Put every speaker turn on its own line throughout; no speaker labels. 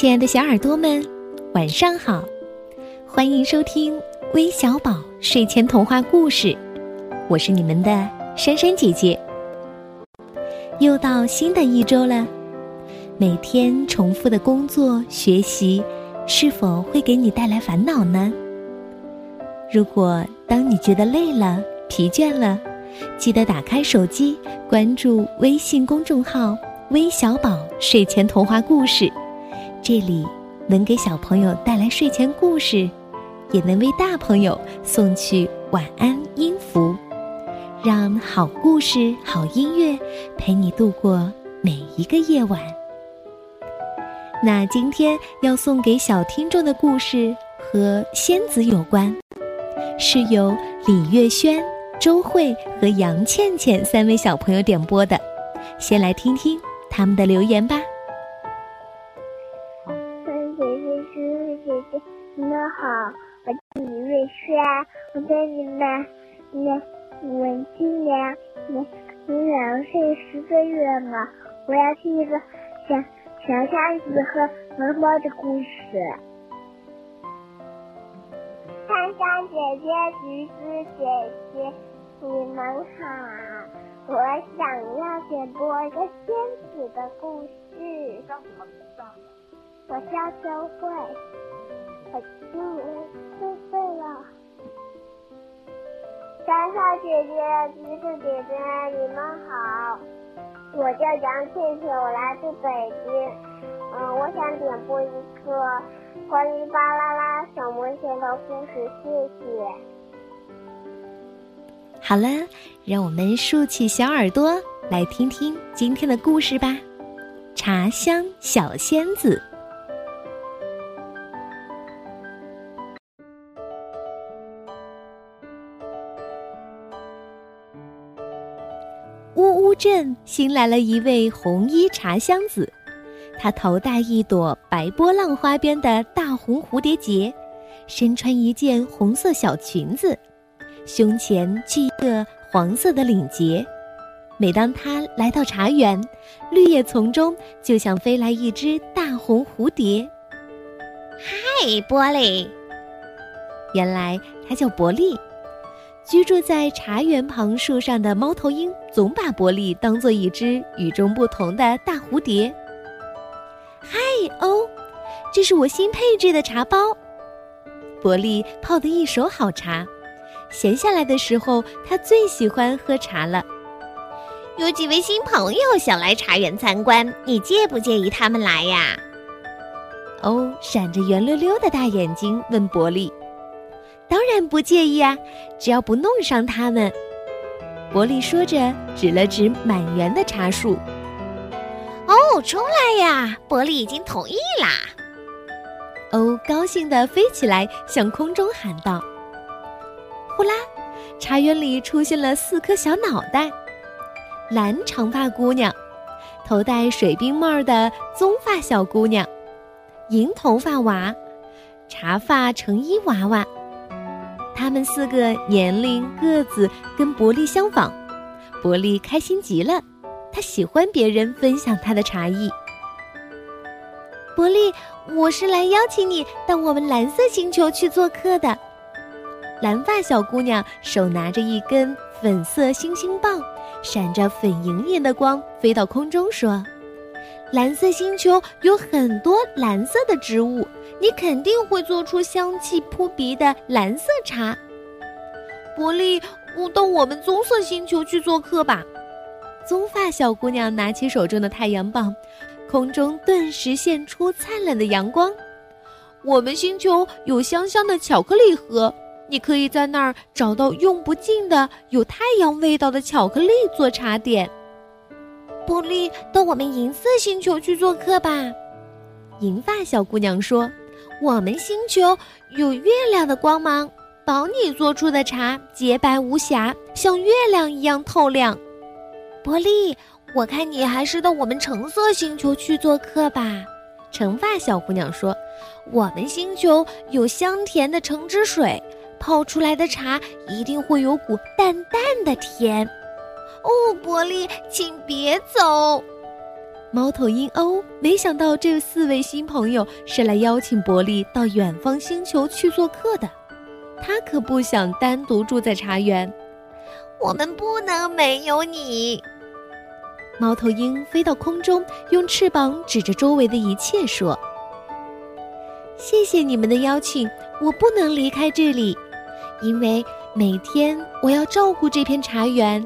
亲爱的小耳朵们，晚上好！欢迎收听微小宝睡前童话故事，我是你们的珊珊姐姐。又到新的一周了，每天重复的工作学习，是否会给你带来烦恼呢？如果当你觉得累了、疲倦了，记得打开手机，关注微信公众号“微小宝睡前童话故事”。这里能给小朋友带来睡前故事，也能为大朋友送去晚安音符，让好故事、好音乐陪你度过每一个夜晚。那今天要送给小听众的故事和仙子有关，是由李月轩、周慧和杨倩倩三位小朋友点播的。先来听听他们的留言吧。
你们好，我叫李瑞轩，我在你们，你我今年你，你两岁十个月了。我要听一个小小鸭子和毛毛的故事。珊珊姐姐、橘子姐姐，你们好，我想要点播一个仙子的故事。
叫什么名字？
我叫周慧。我今年四岁了，莎莎姐姐、橘子姐姐，你们好，我叫杨倩倩，我来自北京，嗯，我想点播一个关于巴啦啦小魔仙的故事，谢谢。
好了，让我们竖起小耳朵来听听今天的故事吧，《茶香小仙子》。乌乌镇新来了一位红衣茶香子，她头戴一朵白波浪花边的大红蝴蝶结，身穿一件红色小裙子，胸前系一个黄色的领结。每当她来到茶园，绿叶丛中就像飞来一只大红蝴蝶。
嗨，玻璃！
原来她叫伯利。居住在茶园旁树上的猫头鹰总把伯利当做一只与众不同的大蝴蝶。嗨哦，这是我新配置的茶包。伯利泡的一手好茶，闲下来的时候，他最喜欢喝茶了。
有几位新朋友想来茶园参观，你介不介意他们来呀？
哦，闪着圆溜溜的大眼睛问伯利。当然不介意啊，只要不弄伤它们。伯利说着，指了指满园的茶树。
哦，出来呀！伯利已经同意啦。
哦，高兴地飞起来，向空中喊道：“呼啦！”茶园里出现了四颗小脑袋：蓝长发姑娘，头戴水冰帽的棕发小姑娘，银头发娃，茶发成衣娃娃。他们四个年龄、个子跟伯利相仿，伯利开心极了，他喜欢别人分享他的茶艺。伯利，我是来邀请你到我们蓝色星球去做客的。蓝发小姑娘手拿着一根粉色星星棒，闪着粉莹莹的光，飞到空中说：“蓝色星球有很多蓝色的植物。”你肯定会做出香气扑鼻的蓝色茶，伯利，到我们棕色星球去做客吧。棕发小姑娘拿起手中的太阳棒，空中顿时现出灿烂的阳光。我们星球有香香的巧克力盒，你可以在那儿找到用不尽的有太阳味道的巧克力做茶点。伯利，到我们银色星球去做客吧。银发小姑娘说。我们星球有月亮的光芒，保你做出的茶洁白无瑕，像月亮一样透亮。伯利，我看你还是到我们橙色星球去做客吧。橙发小姑娘说：“我们星球有香甜的橙汁水，泡出来的茶一定会有股淡淡的甜。”哦，伯利，请别走。猫头鹰哦没想到这四位新朋友是来邀请伯利到远方星球去做客的，他可不想单独住在茶园。
我们不能没有你。
猫头鹰飞到空中，用翅膀指着周围的一切说：“谢谢你们的邀请，我不能离开这里，因为每天我要照顾这片茶园。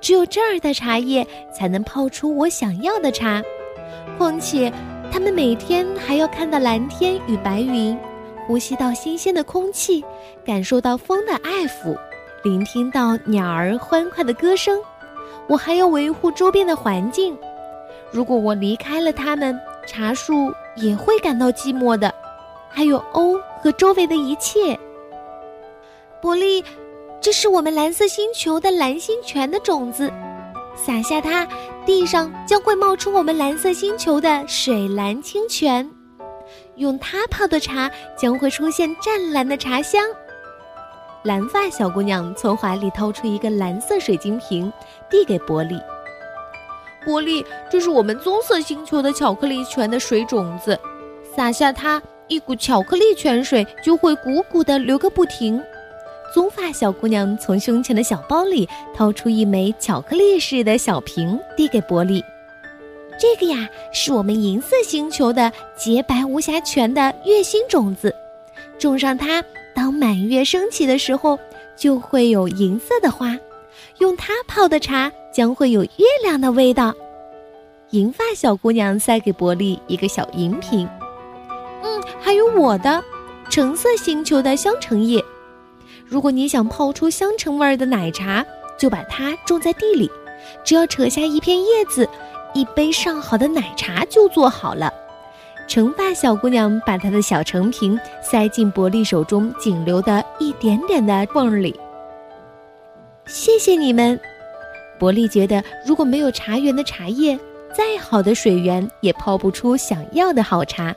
只有这儿的茶叶才能泡出我想要的茶。况且，他们每天还要看到蓝天与白云，呼吸到新鲜的空气，感受到风的爱抚，聆听到鸟儿欢快的歌声。”我还要维护周边的环境，如果我离开了它们，茶树也会感到寂寞的。还有欧和周围的一切。伯利，这是我们蓝色星球的蓝星泉的种子，撒下它，地上将会冒出我们蓝色星球的水蓝清泉。用它泡的茶将会出现湛蓝的茶香。蓝发小姑娘从怀里掏出一个蓝色水晶瓶，递给伯利。伯利，这是我们棕色星球的巧克力泉的水种子，撒下它，一股巧克力泉水就会鼓鼓的流个不停。棕发小姑娘从胸前的小包里掏出一枚巧克力似的小瓶，递给伯利。这个呀，是我们银色星球的洁白无瑕泉的月星种子，种上它。当满月升起的时候，就会有银色的花，用它泡的茶将会有月亮的味道。银发小姑娘塞给伯利一个小银瓶，嗯，还有我的橙色星球的香橙叶。如果你想泡出香橙味儿的奶茶，就把它种在地里，只要扯下一片叶子，一杯上好的奶茶就做好了。橙发小姑娘把她的小橙瓶塞进伯利手中仅留的一点点的缝里。谢谢你们，伯利觉得如果没有茶园的茶叶，再好的水源也泡不出想要的好茶。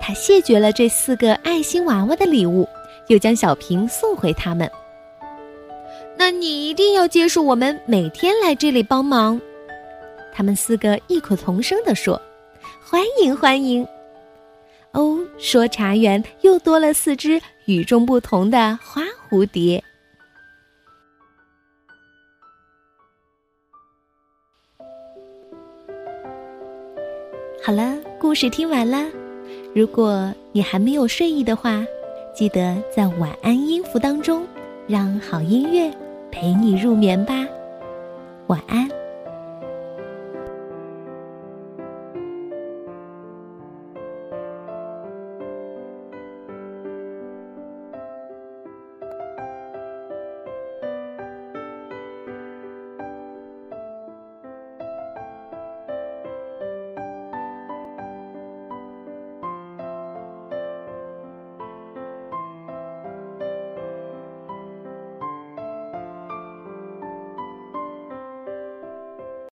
他谢绝了这四个爱心娃娃的礼物，又将小瓶送回他们。那你一定要接受我们每天来这里帮忙。他们四个异口同声地说。欢迎欢迎！哦，说茶园又多了四只与众不同的花蝴蝶。好了，故事听完了。如果你还没有睡意的话，记得在晚安音符当中，让好音乐陪你入眠吧。晚安。